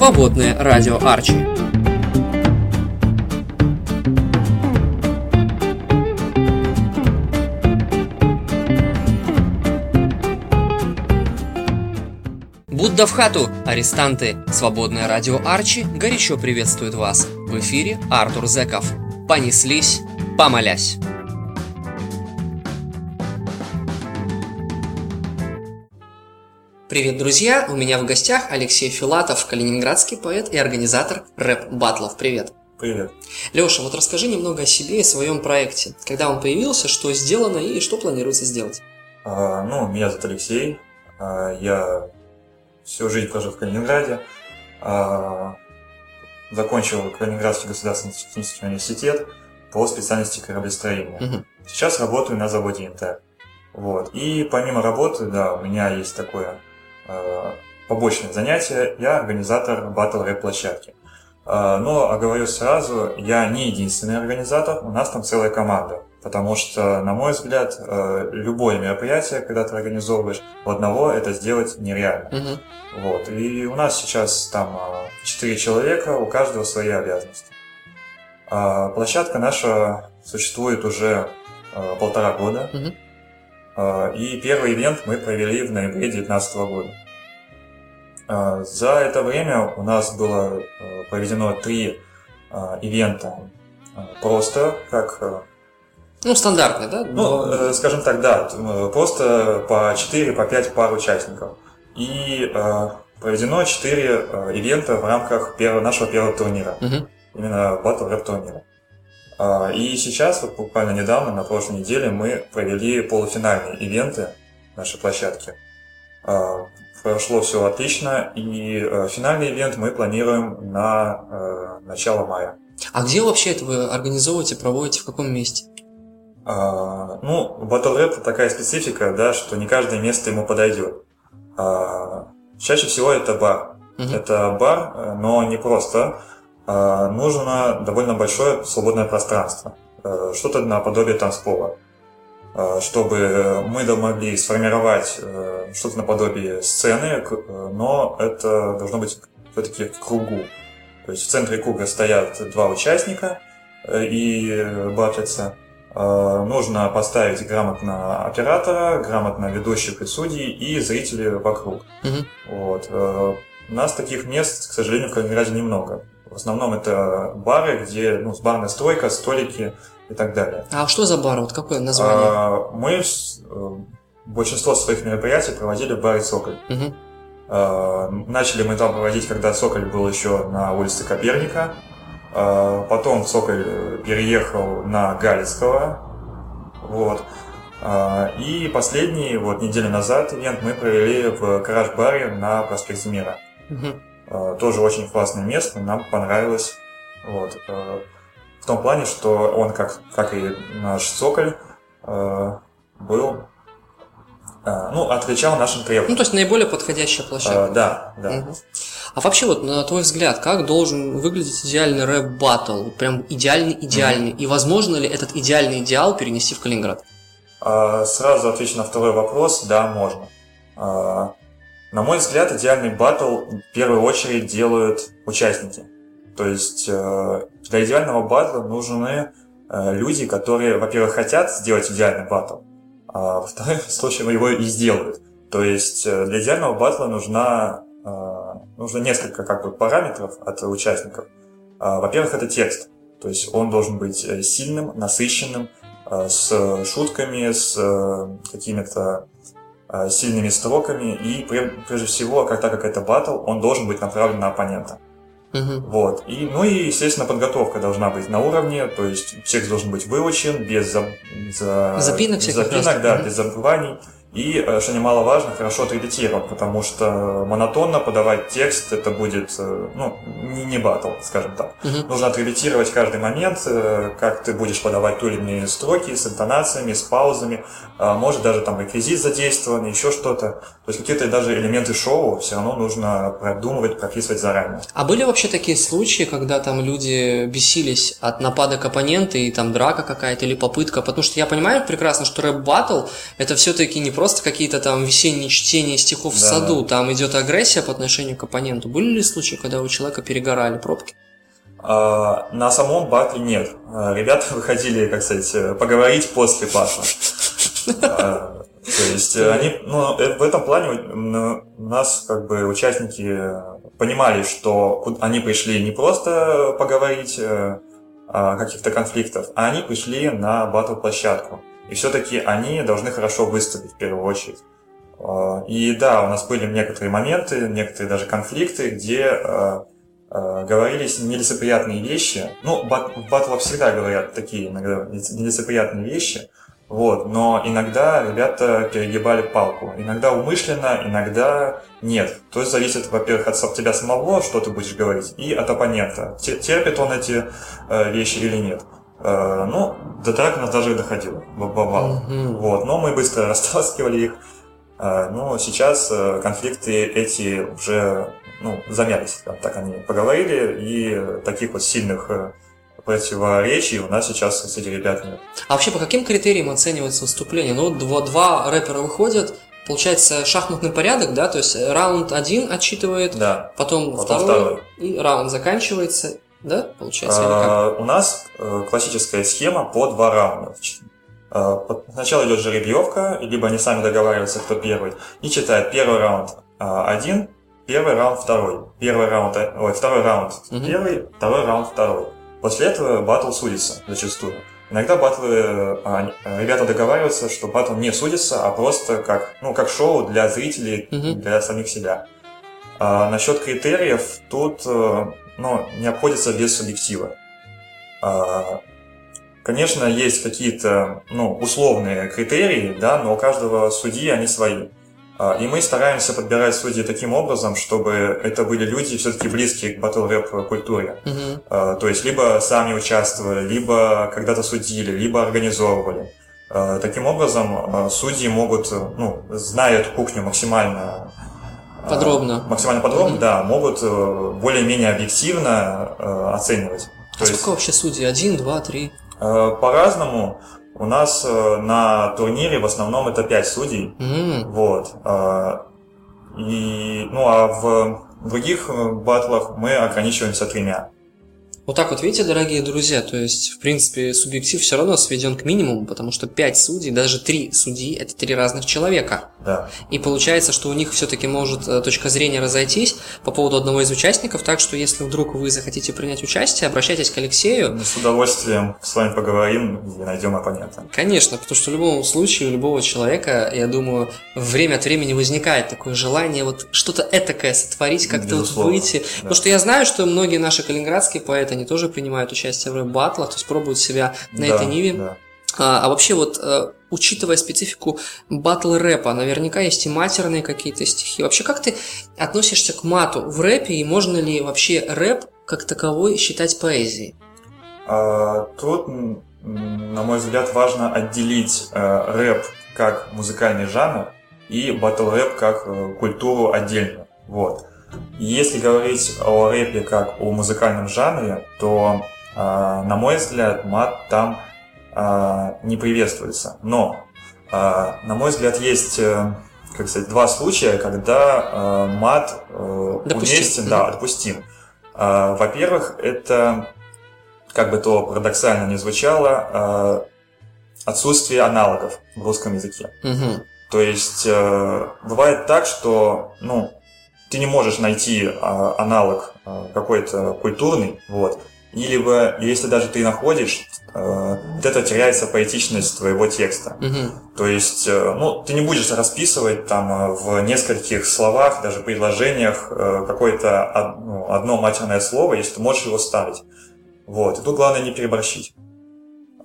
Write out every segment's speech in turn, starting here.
Свободное радио Арчи. Будда в хату, арестанты! Свободное радио Арчи горячо приветствует вас. В эфире Артур Зеков. Понеслись, помолясь. Привет, друзья! У меня в гостях Алексей Филатов, калининградский поэт и организатор рэп-батлов. Привет! Привет. Леша, вот расскажи немного о себе и своем проекте. Когда он появился, что сделано и что планируется сделать? А, ну, меня зовут Алексей. А, я всю жизнь прожил в Калининграде. А, закончил Калининградский государственный технический университет по специальности кораблестроения. Мгм. Сейчас работаю на заводе ИНТ. Вот. И помимо работы, да, у меня есть такое побочное занятие. Я организатор батл рэп площадки. Э, но оговорю сразу, я не единственный организатор, у нас там целая команда. Потому что, на мой взгляд, э, любое мероприятие, когда ты организовываешь, у одного это сделать нереально. Мгм. Вот. И у нас сейчас там а, четыре человека, у каждого свои обязанности. А, Площадка наша существует уже а, полтора года. Мгм. А, И первый ивент мы провели в ноябре 2019 года. А, За это время у нас было а, проведено три а, ивента просто как а, Ну, стандартный, да? ну, э, скажем так, да, э, просто по 4, по 5 пар участников. И э, проведено 4 э, ивента в рамках первого, нашего первого турнира, Мгм. именно Battle Rap турнира. А, И сейчас, вот буквально недавно, на прошлой неделе, мы провели полуфинальные ивенты нашей площадки. А, Прошло все отлично, и э, финальный ивент мы планируем на э, начало мая. А где вообще это вы организовываете, проводите, в каком месте? А, ну, батл рэп такая специфика, да, что не каждое место ему подойдет. А, чаще всего это бар. Мгм. Это бар, э, но не просто. А, нужно довольно большое свободное пространство. Э, Что-то наподобие танцпола. А, Чтобы мы могли сформировать э, что-то наподобие сцены, э, но это должно быть все-таки в кругу. То есть в центре круга стоят два участника э, и э, батлятся. Э, Нужно поставить грамотно оператора, грамотно ведущих и судей и зрителей вокруг. Мгм. Вот. Э, У нас таких мест, к сожалению, в Калининграде немного. В основном это бары, где ну, барная стойка, столики и так далее. А что за бар? Вот какое название? А, Мы э, большинство своих мероприятий проводили в баре «Соколь». Мгм. А, Начали мы там проводить, когда «Соколь» был еще на улице Коперника. А, Потом «Соколь» переехал на Галицкого. Вот. А, И последний, вот неделю назад, ивент мы провели в гараж-баре на проспекте Мира. Мгм. Э, Тоже очень классное место, нам понравилось. Вот. э, В том плане, что он, как, как и наш Соколь, э, был, ну, отвечал нашим Ну, требованиям. то есть наиболее подходящая площадка. Э, Да, да. Мгм. А вообще, вот на твой взгляд, как должен выглядеть идеальный рэп-баттл? Прям идеальный-идеальный. И возможно ли этот идеальный идеал перенести в Калининград? А, Сразу отвечу на второй вопрос. Да, можно. А, На мой взгляд, идеальный батл в первую очередь делают участники. То есть э, для идеального батла нужны э, люди, которые, во-первых, хотят сделать идеальный батл, а во-вторых, в случае его и сделают. То есть э, для идеального батла нужна, нужно несколько как бы, параметров от участников. А, Во-первых, это текст. То есть он должен быть сильным, насыщенным, с шутками, с какими-то сильными строками. И пре- прежде всего, как, так как это батл, он должен быть направлен на оппонента. Мгм. Вот. И, ну и, естественно, подготовка должна быть на уровне, то есть текст должен быть выучен, без за- за- Запинок запинок, да, мгм. без забываний. И, э, что немаловажно, хорошо отрепетирован, потому что монотонно подавать текст, это будет, э, ну, не, не батл, скажем так. Мгм. Нужно отрепетировать каждый момент, э, как ты будешь подавать ту или иные строки с интонациями, с паузами, а, может даже там реквизит задействован, еще что-то. То есть какие-то даже элементы шоу все равно нужно продумывать, прописывать заранее. А были вообще такие случаи, когда там люди бесились от нападок оппонента и там драка какая-то или попытка? Потому что я понимаю прекрасно, что рэп-баттл это все-таки не просто какие-то там весенние чтения стихов в Да, саду, да. там идет агрессия по отношению к оппоненту. Были ли случаи, когда у человека перегорали пробки? А, на самом батле нет. А, Ребята выходили, как сказать, э, поговорить после батла. А, То есть э, они, ну, э, в этом плане у нас как бы участники понимали, что они пришли не просто поговорить о каких-то конфликтах, а они пришли на батл-площадку. И все-таки они должны хорошо выступить в первую очередь. А, И да, у нас были некоторые моменты, некоторые даже конфликты, где э, э, говорились нелицеприятные вещи. Ну, бат- в батлах всегда говорят такие иногда нелиц- нелицеприятные вещи, вот, но иногда ребята перегибали палку. Иногда умышленно, иногда нет. То есть зависит, во-первых, от тебя самого, что ты будешь говорить, и от оппонента. Те- Терпит он эти э, вещи или нет. Э, ну, до драк у нас даже доходило, б- бывало. Мгм. Вот, но мы быстро растаскивали их. Э, Ну, сейчас э, конфликты эти уже ну, замялись. скажем Так они поговорили, и таких вот сильных э, противоречий у нас сейчас среди ребят нет. А вообще по каким критериям оценивается выступление? Ну, два, два рэпера выходят, получается шахматный порядок, да, то есть раунд один отчитывает, Да. потом, Потом второй, второй. и раунд заканчивается, да, получается? А, У нас э, классическая схема по два раунда. Сначала идет жеребьевка, либо они сами договариваются, кто первый, и читают первый раунд а, один, первый раунд второй, первый раунд, э, ой, второй раунд Мгм. первый, второй раунд второй. После этого батл судится зачастую. Иногда батлы, они- э, ребята договариваются, что батл не судится, а просто как, ну, как шоу для зрителей, Мгм. для самих себя. А насчет критериев, тут ну, не обходится без субъектива. А, Конечно, есть какие-то ну, условные критерии, да, но у каждого судьи они свои. А, И мы стараемся подбирать судьи таким образом, чтобы это были люди все-таки близкие к батл-рэп культуре. Мгм. А, То есть либо сами участвовали, либо когда-то судили, либо организовывали. Таким образом, судьи могут, ну, зная эту кухню максимально Подробно. максимально подробно, Мгм. да, могут э, более-менее объективно э, оценивать. А сколько вообще судей? Один, два, три? э, по-разному. У нас на турнире в основном это 5 судей. М, Вот. а, И, ну, а в других батлах мы ограничиваемся тремя. Вот так вот, видите, дорогие друзья, то есть, в принципе, субъектив все равно сведен к минимуму, потому что пять судей, даже три судьи, это три разных человека. Да. И получается, что у них все-таки может э, точка зрения разойтись по поводу одного из участников, так что если вдруг вы захотите принять участие, обращайтесь к Алексею. Мы с удовольствием с вами поговорим и найдем оппонента. Конечно, потому что в любом случае у любого человека, я думаю, время от времени возникает такое желание вот что-то этакое сотворить, как-то вот выйти. да. Потому что я знаю, что многие наши калининградские поэты, они тоже принимают участие в рэп-баттлах, то есть пробуют себя на Да, этой ниве. да. А, а вообще вот, э, учитывая специфику батл рэпа, наверняка есть и матерные какие-то стихи. Вообще, как ты относишься к мату в рэпе, и можно ли вообще рэп как таковой считать поэзией? А, Тут, на мой взгляд, важно отделить э, рэп как музыкальный жанр и батл рэп как э, культуру отдельно. Вот. Если говорить о рэпе как о музыкальном жанре, то, э, на мой взгляд, мат там э, не приветствуется. Но, э, на мой взгляд, есть э, как сказать, два случая, когда э, мат э, Допустим. уместен, да, допустим. Во-первых, это как бы то парадоксально не звучало, отсутствие аналогов в русском языке. Мгм. То есть э, бывает так, что ну, ты не можешь найти э, аналог э, какой-то культурный, вот, или бы, если даже ты находишь, э, вот это теряется поэтичность твоего текста. Мгм. То есть, э, ну, ты не будешь расписывать там в нескольких словах, даже предложениях э, какое-то од- ну, одно матерное слово, если ты можешь его ставить. Вот. И тут главное не переборщить.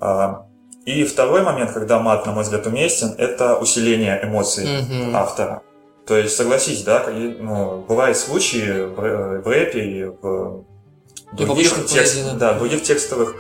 А, И второй момент, когда мат, на мой взгляд, уместен, это усиление эмоций Мгм. автора. То есть, согласись, да, ну, бывают случаи в, рэ- в рэпе и в других, текст- поэзии, да. да, других текстовых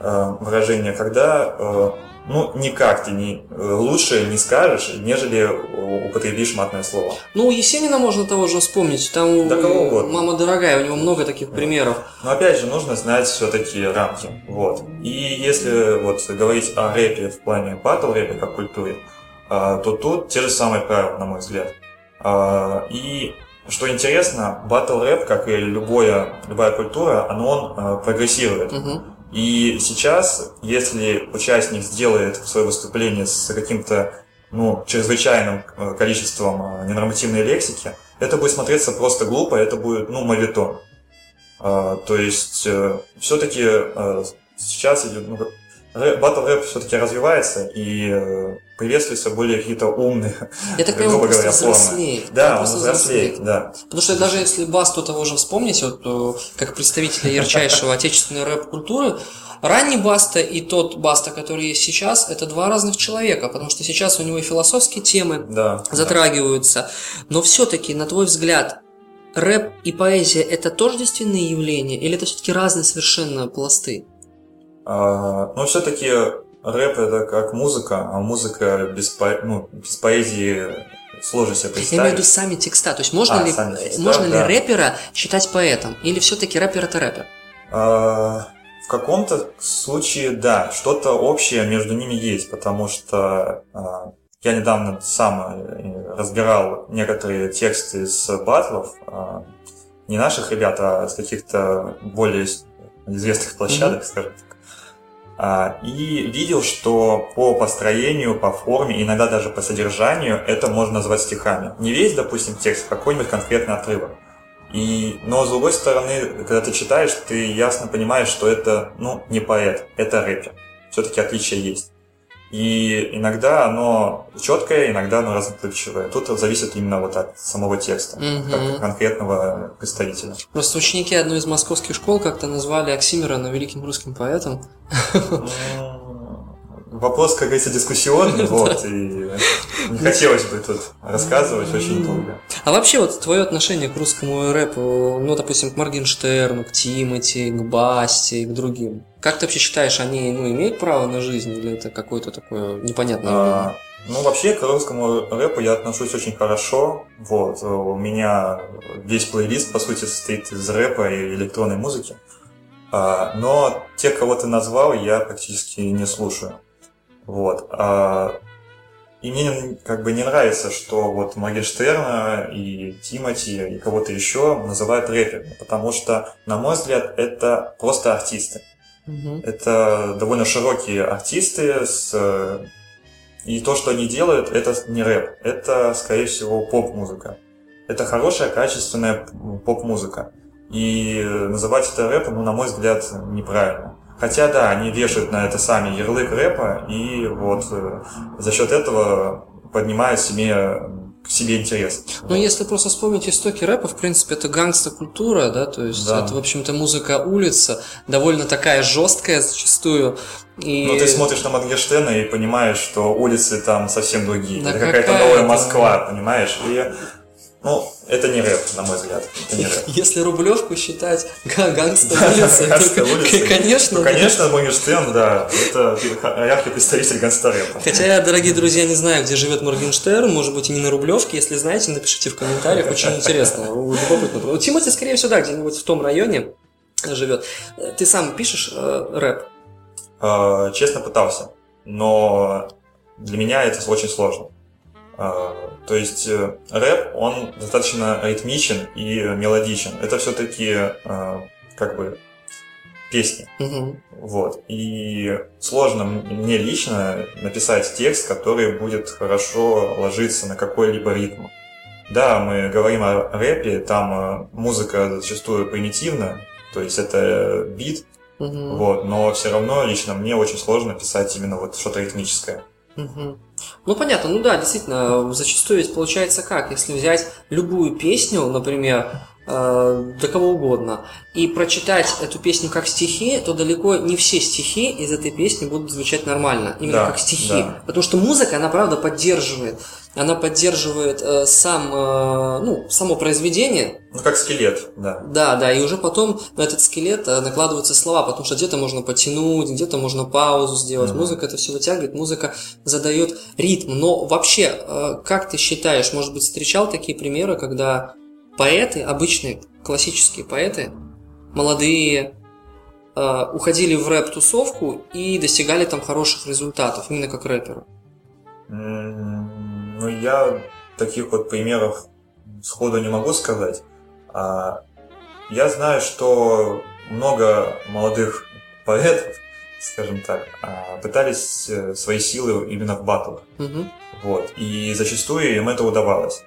э, выражениях, когда э, ну, никак ты не, э, лучше не скажешь, нежели э, употребишь матное слово. Ну, у Есенина можно того же вспомнить. Там Да у- кого угодно. мама дорогая, у него много таких примеров. Но опять же, нужно знать все-таки рамки. Вот. И если вот говорить о рэпе в плане батл рэпе как культуре, а, то тут те же самые правила, на мой взгляд. А, и что интересно, батл рэп, как и любое, любая культура, оно он а, прогрессирует. Мгм. И сейчас, если участник сделает свое выступление с каким-то ну, чрезвычайным э, количеством э, ненормативной лексики, это будет смотреться просто глупо, это будет, ну, мавитон. А, то есть, все-таки сейчас идет, ну, батл рэп все-таки развивается и э, приветствуются более какие-то умные, Я так грубо понимаю, просто говоря, формы. Да, он взрослеет, да. Потому что даже если Басту того же вспомнить, вот э, как представителя ярчайшего отечественной рэп-культуры, ранний Баста и тот Баста, который есть сейчас, это два разных человека, потому что сейчас у него и философские темы Да, затрагиваются. Но все-таки, на твой взгляд, рэп и поэзия это тоже действительные явления, или это все-таки разные совершенно пласты? А, но все-таки рэп это как музыка, а музыка без, по- ну, без поэзии сложно себе Я имею в виду представить. сами текста. То есть можно, А, ли, сами текста, можно ли да. рэпера считать поэтом? Или все-таки рэпер это рэпер? А, В каком-то случае, да, что-то общее между ними есть, потому что а, я недавно сам э, разбирал некоторые тексты из батлов, а, не наших ребят, а с каких-то более известных площадок, скажем так. А, И видел, что по построению, по форме, иногда даже по содержанию это можно назвать стихами. Не весь, допустим, текст, а какой-нибудь конкретный отрывок. И, но с другой стороны, когда ты читаешь, ты ясно понимаешь, что это, ну, не поэт, это рэпер. Все-таки отличие есть. И иногда оно четкое, иногда оно разноключевое. Тут зависит именно вот от самого текста, Мгм. как конкретного представителя. Просто ученики одной из московских школ как-то назвали Оксимирона великим русским поэтом. Вопрос, как говорится, дискуссионный, вот, и не хотелось бы тут рассказывать очень долго. А вообще вот твое отношение к русскому рэпу, ну, допустим, к Моргенштерну, к Тимати, к Басте и к другим. Как ты вообще считаешь, они ну, имеют право на жизнь или это какое-то такое непонятное явление? А, Ну, вообще, к русскому рэпу я отношусь очень хорошо. Вот, у меня весь плейлист, по сути, состоит из рэпа и электронной музыки. А, Но тех, кого ты назвал, я практически не слушаю. Вот. А, И мне как бы не нравится, что вот Моргенштерна и Тимати и кого-то еще называют рэперами, потому что, на мой взгляд, это просто артисты. Мгм. Это довольно широкие артисты с и то, что они делают, это не рэп, это, скорее всего, поп-музыка. Это хорошая, качественная поп-музыка. И э, называть это рэпом, ну, на мой взгляд, неправильно. Хотя, да, они вешают на это сами ярлык рэпа, и вот э, за счет этого поднимают себе, к себе интерес. Ну, если просто вспомнить истоки рэпа, в принципе, это гангста-культура, да, то есть Да. это, в общем-то, музыка улица, довольно такая жесткая зачастую. И... Ну, ты смотришь на Моргенштерна и понимаешь, что улицы там совсем другие. Да это какая-то какая новая? Москва, понимаешь? И, ну, это не рэп, на мой взгляд. Это не рэп. Если Рублевку считать га- гангста улицы, Гангста то, конечно, Ну, конечно, Моргенштерн, да, это яркий представитель гангста-рэпа. Хотя я, дорогие друзья, не знаю, где живет Моргенштерн, может быть, и не на Рублевке. Если знаете, напишите в комментариях, очень интересно. Любопытно. Тимати, скорее всего, да, где-нибудь в том районе живет. Ты сам пишешь э, рэп? Э, Честно пытался, но для меня это очень сложно. Э, То есть э, рэп, он достаточно ритмичен и мелодичен. Это все-таки как бы песни. Мгм. Вот. И сложно мне лично написать текст, который будет хорошо ложиться на какой-либо ритм. Да, мы говорим о рэпе, там э, музыка зачастую примитивна, то есть это бит, Мгм. вот, но все равно лично мне очень сложно писать именно вот что-то ритмическое. Мгм. Ну понятно, ну да, действительно, зачастую ведь получается как, если взять любую песню, например, э, да кого угодно, и прочитать эту песню как стихи, то далеко не все стихи из этой песни будут звучать нормально, именно Да, как стихи. да. Потому что музыка, она правда поддерживает. Она поддерживает э, сам, э, ну, само произведение, Ну, как скелет, да. да, да, и уже потом на этот скелет э, накладываются слова, потому что где-то можно потянуть, где-то можно паузу сделать. Мгм. Музыка это все вытягивает, музыка задает ритм. Но вообще, э, как ты считаешь, может быть, встречал такие примеры, когда поэты, обычные классические поэты, молодые, э, уходили в рэп-тусовку и достигали там хороших результатов, именно как рэперы? Ну, я таких вот примеров сходу не могу сказать. А, я знаю, что много молодых поэтов, скажем так, а, пытались э, свои силы именно в батлах. Мгм. Вот. И зачастую им это удавалось.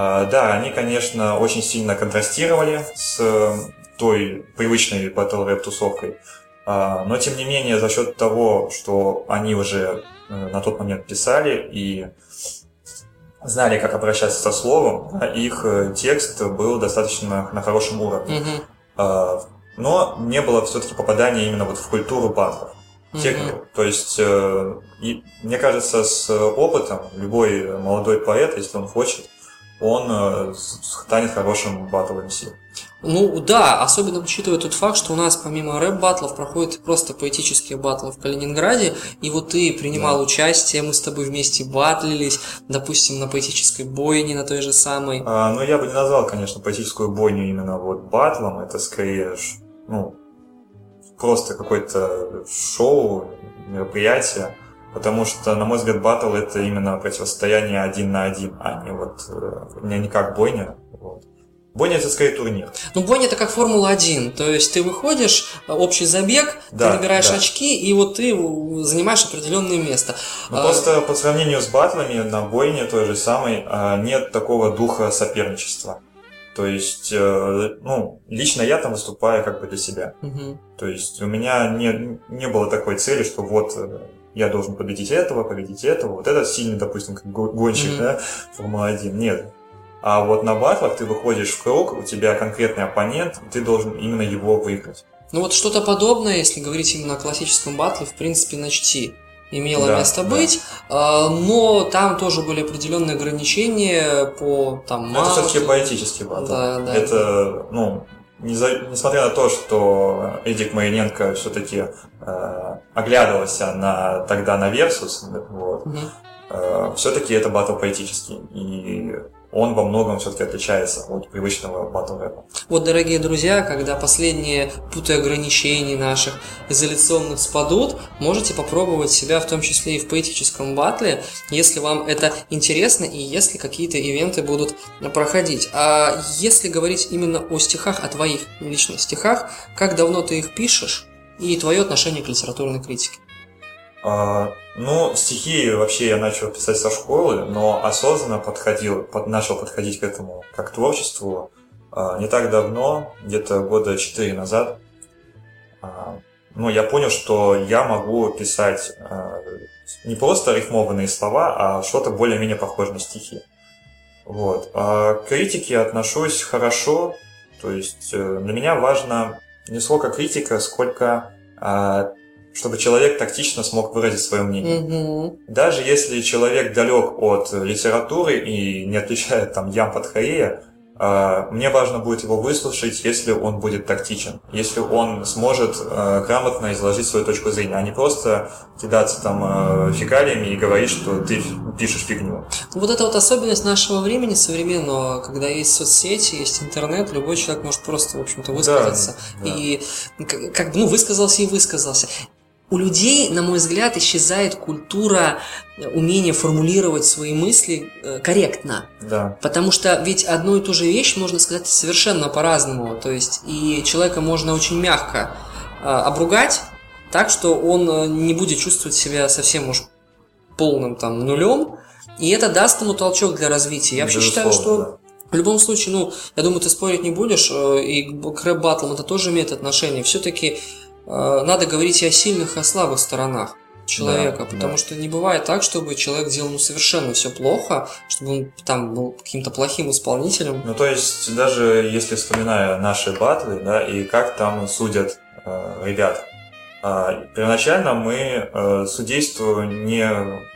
А, Да, они, конечно, очень сильно контрастировали с э, той привычной батл рэп тусовкой, А, но тем не менее за счет того, что они уже э, на тот момент писали и знали, как обращаться со словом, их э, текст был достаточно на хорошем уровне. А, Но не было все-таки попадания именно вот в культуру батлов технику. Мгм. То есть, и, мне кажется, с опытом любой молодой поэт, если он хочет, он э, станет хорошим батл МС. Ну да, особенно учитывая тот факт, что у нас помимо рэп-батлов проходят просто поэтические батлы в Калининграде, и вот ты принимал Да. участие, мы с тобой вместе батлились, допустим, на поэтической бойне, на той же самой. А, но я бы не назвал, конечно, поэтическую бойню именно вот батлом. Это скорее, ну, просто какое-то шоу, мероприятие. Потому что, на мой взгляд, батл это именно противостояние один на один, а не вот э, не, не как бойня. Вот. Бойня это скорее турнир. Ну, бойня это как Формула-1, то есть ты выходишь, э, общий забег, Да, ты набираешь да. очки, и вот ты э, занимаешь определенное место. Ну, А, просто по сравнению с батлами на бойне той же самой нет такого духа соперничества. То есть, ну, лично я там выступаю как бы для себя. мгм. То есть у меня не, не было такой цели, что вот я должен победить этого, победить этого. Вот этот сильный, допустим, как гонщик, Мгм. да, Формула-1. Нет. А вот на батлах ты выходишь в круг, у тебя конкретный оппонент, ты должен именно его выиграть. Ну вот что-то подобное, если говорить именно о классическом батле, в принципе, на чти имело Да, место да. быть, а, но там тоже были определенные ограничения по там это все-таки поэтический батл. Да, да. Это, ну, несмотря на то, что Эдик Мариненко все-таки оглядывался на, тогда на Versus, вот, Мгм. все-таки это батл поэтический. И он во многом все-таки отличается от привычного батл рэпа. Вот, дорогие друзья, когда последние путы ограничений наших изоляционных спадут, можете попробовать себя в том числе и в поэтическом батле, если вам это интересно и если какие-то ивенты будут проходить. А если говорить именно о стихах, о твоих личных стихах, как давно ты их пишешь и твое отношение к литературной критике? А, ну, стихи вообще я начал писать со школы, но осознанно подходил, под, начал подходить к этому как к творчеству а, не так давно, где-то года четыре назад. А, ну, я понял, что я могу писать не просто рифмованные слова, а что-то более-менее похожее на стихи. Вот. А к критике отношусь хорошо, то есть э, для меня важно не сколько критика, сколько чтобы человек тактично смог выразить свое мнение. Угу. Даже если человек далек от литературы и не отличает там ям под хорея, а, мне важно будет его выслушать, если он будет тактичен, если он сможет а, грамотно изложить свою точку зрения, а не просто кидаться там а, фекалиями и говорить, что ты пишешь фигню. Вот это вот особенность нашего времени современного, когда есть соцсети, есть интернет, любой человек может просто, в общем-то, высказаться. да. И к- как бы, ну, высказался и высказался. У людей, на мой взгляд, исчезает культура э, умения формулировать свои мысли э, корректно. Да. Потому что ведь одну и ту же вещь можно сказать совершенно по-разному. То есть и человека можно очень мягко э, обругать, так что он не будет чувствовать себя совсем уж полным там нулем, и это даст ему толчок для развития. Я вообще считаю, Безусловно, что в любом случае, ну, я думаю, ты спорить не будешь, и к рэп батлам это тоже имеет отношение. Все-таки надо говорить и о сильных, и о слабых сторонах человека, Да, потому да. что не бывает так, чтобы человек делал ну, совершенно все плохо, чтобы он там был каким-то плохим исполнителем. Ну, то есть, даже если вспоминая наши батлы, да, и как там судят э, ребят, а, первоначально мы э, судейству не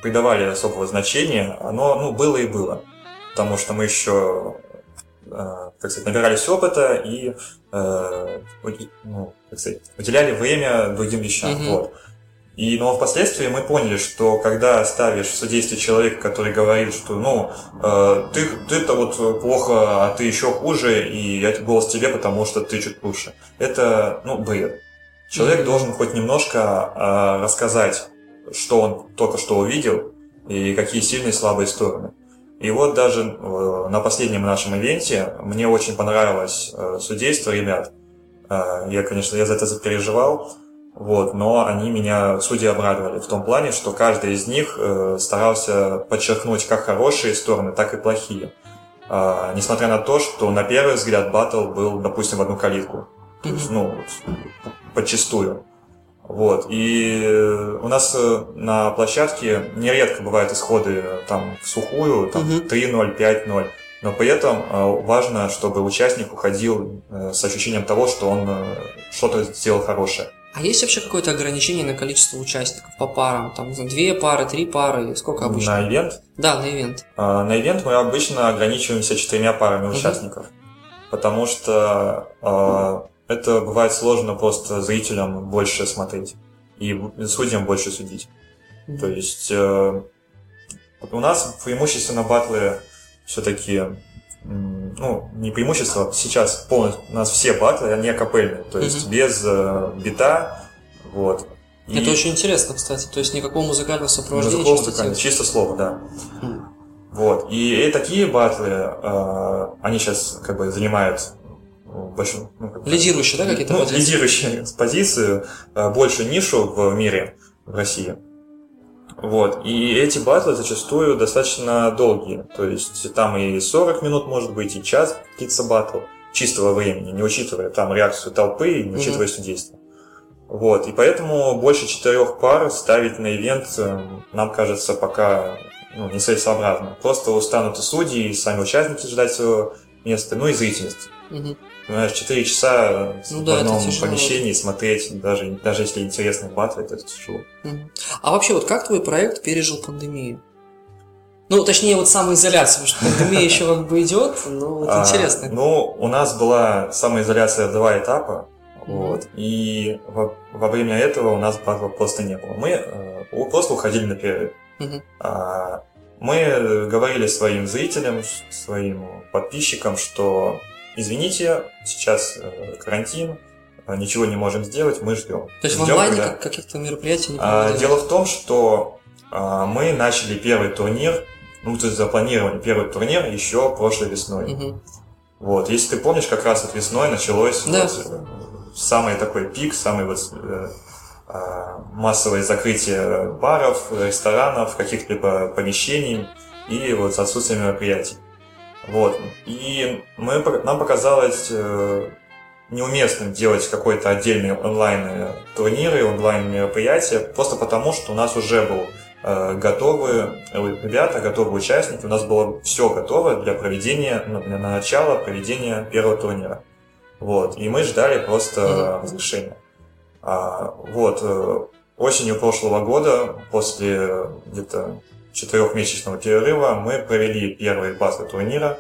придавали особого значения, оно, ну, было и было, потому что мы еще, э, как сказать, набирались опыта и, э, уди- ну, как сказать, уделяли время другим вещам, Мгм. вот. И, но впоследствии мы поняли, что когда ставишь в судействе человека, который говорит, что, ну, э, ты, ты-то вот плохо, а ты еще хуже, и я голос тебе, потому что ты чуть лучше. Это, ну, бред. Человек Мгм. должен хоть немножко э, рассказать, что он только что увидел, и какие сильные и слабые стороны. И вот даже э, на последнем нашем ивенте мне очень понравилось э, судейство ребят. Э, я, конечно, я за это запереживал, вот, но они меня, судьи, обрадовали в том плане, что каждый из них старался подчеркнуть как хорошие стороны, так и плохие. Несмотря на то, что на первый взгляд батл был, допустим, в одну калитку. То есть, ну, подчастую. Вот. И у нас э, на площадке нередко бывают исходы э, там в сухую, там угу. 3-0, 5-0. Но при этом э, важно, чтобы участник уходил с ощущением того, что он что-то сделал хорошее. А есть вообще какое-то ограничение на количество участников по парам? Там, две пары, три пары, сколько обычно? На ивент? Да, на ивент. А, на ивент мы обычно ограничиваемся четырьмя парами угу. участников. Потому что это бывает сложно просто зрителям больше смотреть и судьям больше судить. Mm-hmm. То есть э, у нас преимущественно батлы все-таки ну, не преимущество, сейчас полностью, у нас все батлы, они акапельные, то есть mm-hmm. без э, бита, вот. И... Это очень интересно, кстати, то есть никакого музыкального сопровождения. Музыкального чисто слово, да. Mm. Вот, и, и такие батлы, э, они сейчас как бы занимают большую... Ну, как лидирующие, да, какие-то ну, позиции? Лидирующие позиции, э, больше нишу в мире, в России. Вот. И эти батлы зачастую достаточно долгие. То есть там и 40 минут может быть, и час длится батл чистого времени, не учитывая там реакцию толпы и не учитывая mm-hmm. судейство. Вот. И поэтому больше четырех пар ставить на ивент э, нам кажется пока ну, нецелесообразно. Просто устанут и судьи, и сами участники ждать своего места, ну и зрительность. Угу. Понимаешь, 4 часа ну, в да, одном помещении смотреть, даже, даже если интересный батл, это тяжело. А вообще, вот как твой проект пережил пандемию? Ну, точнее, вот самоизоляция, потому что пандемия еще как бы идет, но вот а, интересно. Ну, у нас была самоизоляция в два этапа, вот, и во, во время этого у нас батла просто не было. Мы э, просто уходили на перерыв. А, мы говорили своим зрителям, своим подписчикам, что извините, сейчас э, карантин, э, ничего не можем сделать, мы ждем. То есть ждем, в онлайне когда... каких-то мероприятий не а, Дело в том, что а, мы начали первый турнир, ну, то есть запланировали первый турнир еще прошлой весной. Угу. Вот, если ты помнишь, как раз вот весной началось да. вот, э, самый такой пик, самый вот э, массовое закрытие баров, ресторанов, каких-либо помещений и вот отсутствие мероприятий. Вот. И мы, нам показалось э, неуместным делать какой-то отдельный онлайн-турниры, онлайн-мероприятия, просто потому, что у нас уже был э, готовы ребята, готовые участники, у нас было все готово для проведения, ну, для начала проведения первого турнира. Вот. И мы ждали просто разрешения. А, вот. Э, осенью прошлого года, после где-то четырехмесячного перерыва мы провели первые батлы турнира.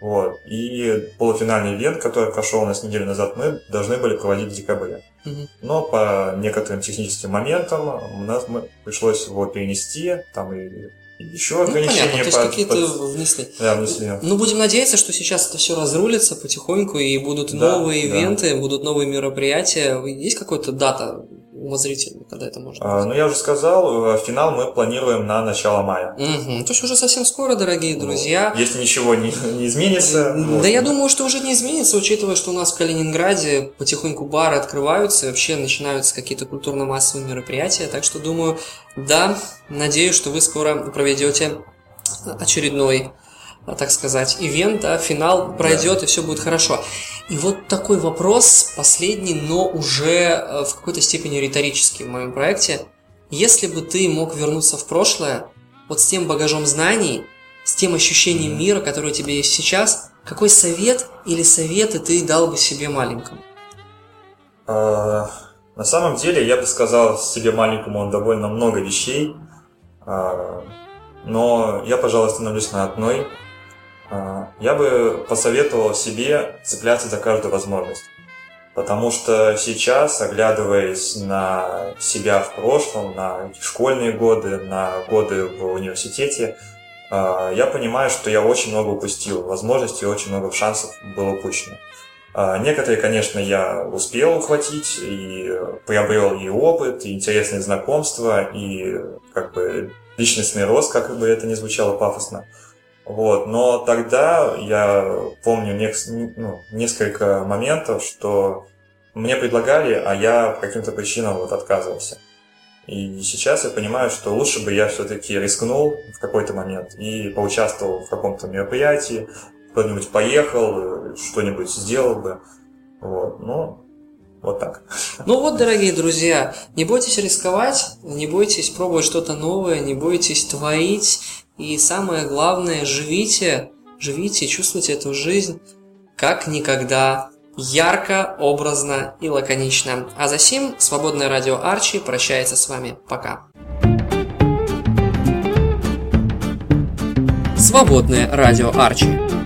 Вот. И полуфинальный ивент, который прошел у нас неделю назад, мы должны были проводить в декабре. Угу. Но по некоторым техническим моментам у нас мы, пришлось его перенести, там и еще ограничения. Ну, понятно, то есть какие-то под... внесли. Да, внесли. Ну, будем надеяться, что сейчас это все разрулится потихоньку, и будут да, новые да. ивенты, будут новые мероприятия. Есть какая-то дата умозрительно, когда это можно а, Ну, я уже сказал, э, финал мы планируем на начало мая. Угу. То есть уже совсем скоро, дорогие друзья. Если ничего не, не изменится. Да вот. я думаю, что уже не изменится, учитывая, что у нас в Калининграде потихоньку бары открываются, и вообще начинаются какие-то культурно-массовые мероприятия. Так что думаю, да, надеюсь, что вы скоро проведете очередной так сказать, ивент, да, финал пройдет да. и все будет хорошо. И вот такой вопрос, последний, но уже э, в какой-то степени риторический в моем проекте. Если бы ты мог вернуться в прошлое, вот с тем багажом знаний, с тем ощущением мира, которое у тебя есть сейчас, какой совет или советы ты дал бы себе маленькому? А, на самом деле, я бы сказал себе маленькому довольно много вещей, а, но я, пожалуй, остановлюсь на одной – а, я бы посоветовал себе цепляться за каждую возможность. Потому что сейчас, оглядываясь на себя в прошлом, на школьные годы, на годы в университете, а, я понимаю, что я очень много упустил возможностей, очень много шансов было упущено. А, некоторые, конечно, я успел ухватить и приобрел и опыт, и интересные знакомства, и как бы личностный рост, как бы это ни звучало пафосно. Вот. Но тогда я помню ну, несколько моментов, что мне предлагали, а я по каким-то причинам вот отказывался. И сейчас я понимаю, что лучше бы я все-таки рискнул в какой-то момент и поучаствовал в каком-то мероприятии, кто-нибудь поехал, что-нибудь сделал бы. Вот, ну, вот так. Ну вот, дорогие друзья, не бойтесь рисковать, не бойтесь пробовать что-то новое, не бойтесь творить. И самое главное, живите, живите, чувствуйте эту жизнь как никогда ярко, образно и лаконично. А за сим Свободное радио Арчи прощается с вами. Пока. Свободное радио Арчи.